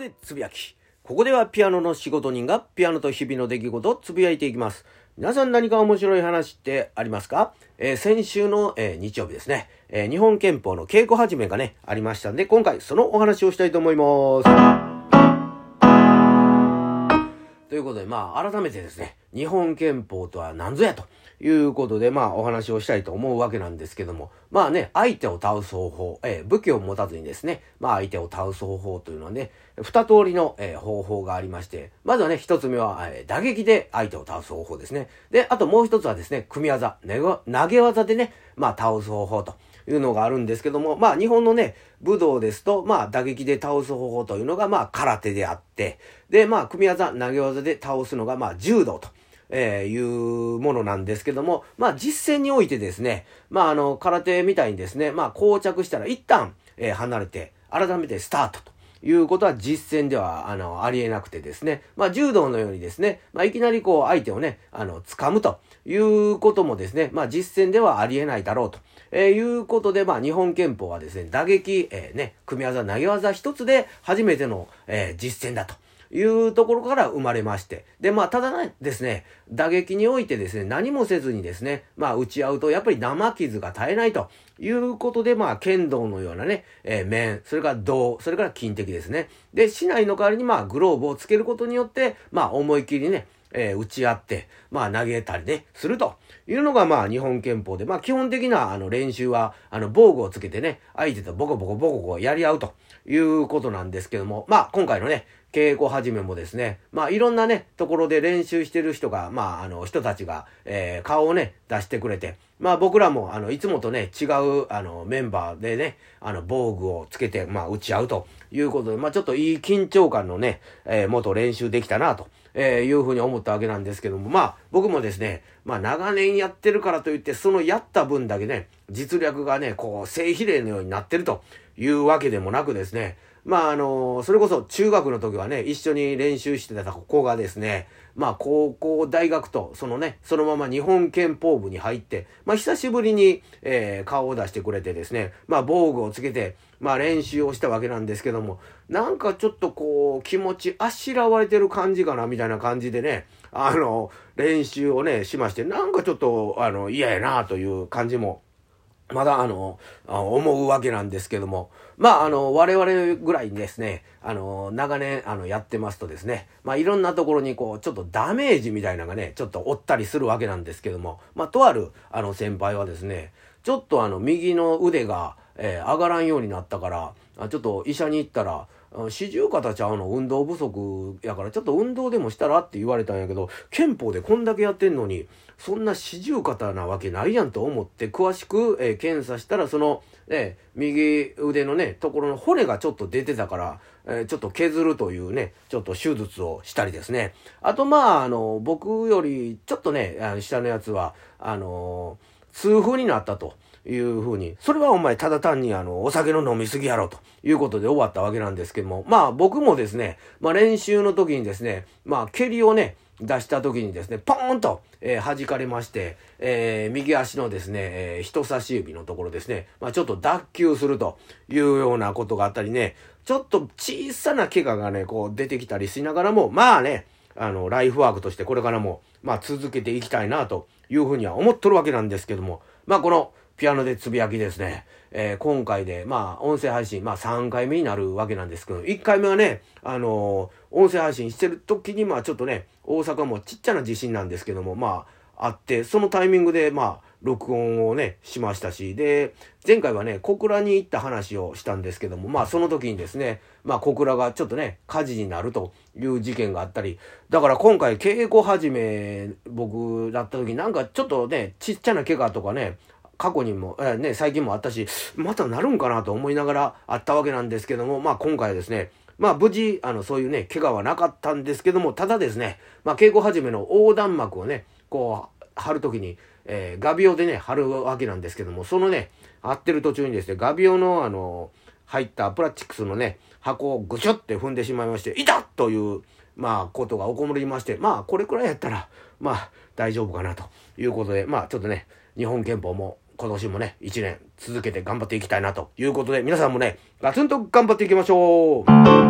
でつぶやき。ここではピアノの仕事人がピアノと日々の出来事をつぶやいていきます。皆さん何か面白い話ってありますか、えー、先週の、えー、日曜日ですね、えー、日本憲法の稽古始めがね、ありましたんで、今回そのお話をしたいと思います。ということで、まあ、改めてですね、日本憲法とは何ぞやということで、まあ、お話をしたいと思うわけなんですけども、まあね、相手を倒す方法、えー、武器を持たずにですね、まあ、相手を倒す方法というのはね、二通りの、えー、方法がありまして、まずはね、一つ目は、えー、打撃で相手を倒す方法ですね。で、あともう一つはですね、組み技、投げ技でね、まあ、倒す方法と。いうのがあるんですけども、まあ日本のね、武道ですと、まあ打撃で倒す方法というのがまあ空手であって、で、まあ組み技、投げ技で倒すのがまあ柔道と。えー、いうものなんですけども、まあ実践においてですね、まああの、空手みたいにですね、まあ膠着したら一旦、えー、離れて、改めてスタートと。いうことは実践では、あの、ありえなくてですね。まあ、柔道のようにですね、まあ、いきなりこう、相手をね、あの、掴むということもですね、まあ、実践ではありえないだろうと、えー、いうことで、まあ、日本憲法はですね、打撃、えー、ね、組み技、投げ技一つで初めての、えー、実践だと。いうところから生まれまして。で、まあ、ただね、ですね、打撃においてですね、何もせずにですね、まあ、打ち合うと、やっぱり生傷が絶えないということで、まあ、剣道のようなね、えー、面、それから銅、それから金的ですね。で、市内の代わりに、まあ、グローブをつけることによって、まあ、思い切りね、えー、打ち合って、まあ投げたりね、するというのがまあ日本憲法で、まあ基本的なあの練習は、あの防具をつけてね、相手とボコボコボコボコやり合うということなんですけども、まあ今回のね、稽古始めもですね、まあいろんなね、ところで練習してる人が、まああの人たちが、えー、顔をね、出してくれて、まあ僕らも、あの、いつもとね、違う、あの、メンバーでね、あの、防具をつけて、まあ打ち合うということで、まあちょっといい緊張感のね、えー、元練習できたなと。えー、いうふうに思ったわけなんですけども、まあ、僕もですね、まあ、長年やってるからといって、そのやった分だけね、実力がね、こう、正比例のようになってるというわけでもなくですね、まあ、あの、それこそ中学の時はね、一緒に練習してた子がですね、まあ、高校、大学と、そのね、そのまま日本憲法部に入って、まあ、久しぶりに、えー、顔を出してくれてですね、まあ、防具をつけて、まあ、練習をしたわけなんですけども、なんかちょっとこう、気持ちあしらわれてる感じかな、みたいな感じでね、あの、練をね、しまして、なんかちょっと、あの、嫌やな、という感じもまだあの、思うわけなんですけども、まああの、我々ぐらいにですね、あの、長年あの、やってますとですね、まあいろんなところにこう、ちょっとダメージみたいなのがね、ちょっと負ったりするわけなんですけども、まあとあるあの先輩はですね、ちょっとあの、右の腕が、えー、上がらんようになったから、ちょっと医者に行ったら、四十肩ちゃうの運動不足やからちょっと運動でもしたらって言われたんやけど憲法でこんだけやってんのにそんな四十肩なわけないやんと思って詳しく、えー、検査したらその、えー、右腕のねところの骨がちょっと出てたから、えー、ちょっと削るというねちょっと手術をしたりですね。あとまああの僕よりちょっとね下のやつはあの痛風になったと。いうふうに、それはお前ただ単にあの、お酒の飲みすぎやろということで終わったわけなんですけども、まあ僕もですね、まあ練習の時にですね、まあ蹴りをね、出した時にですね、ポーンと、えー、弾かれまして、えー、右足のですね、えー、人差し指のところですね、まあちょっと脱臼するというようなことがあったりね、ちょっと小さな怪我がね、こう出てきたりしながらも、まあね、あの、ライフワークとしてこれからも、まあ続けていきたいなというふうには思っとるわけなんですけども、まあこの、ピアノでつぶやきですね。えー、今回で、まあ、音声配信、まあ、3回目になるわけなんですけど、1回目はね、あのー、音声配信してる時に、まあ、ちょっとね、大阪もちっちゃな地震なんですけども、まあ、あって、そのタイミングで、まあ、録音をね、しましたし、で、前回はね、小倉に行った話をしたんですけども、まあその時にですね、まあ小倉がちょっとね、火事になるという事件があったり、だから今回稽古始め、僕だった時なんかちょっとね、ちっちゃな怪我とかね、過去にも、え、ね、最近もあったし、またなるんかなと思いながらあったわけなんですけども、まあ今回はですね、まあ無事、あの、そういうね、怪我はなかったんですけども、ただですね、まあ稽古始めの横断幕をね、こう、貼るときに、えー、画鋲でね、貼るわけなんですけども、そのね、貼ってる途中にですね、画鋲のあの、入ったプラチックスのね、箱をぐしょって踏んでしまいまして、いたという、まあ、ことが起こりまして、まあ、これくらいやったら、まあ、大丈夫かなということで、まあ、ちょっとね、日本憲法も今年もね、一年続けて頑張っていきたいなということで、皆さんもね、ガツンと頑張っていきましょう。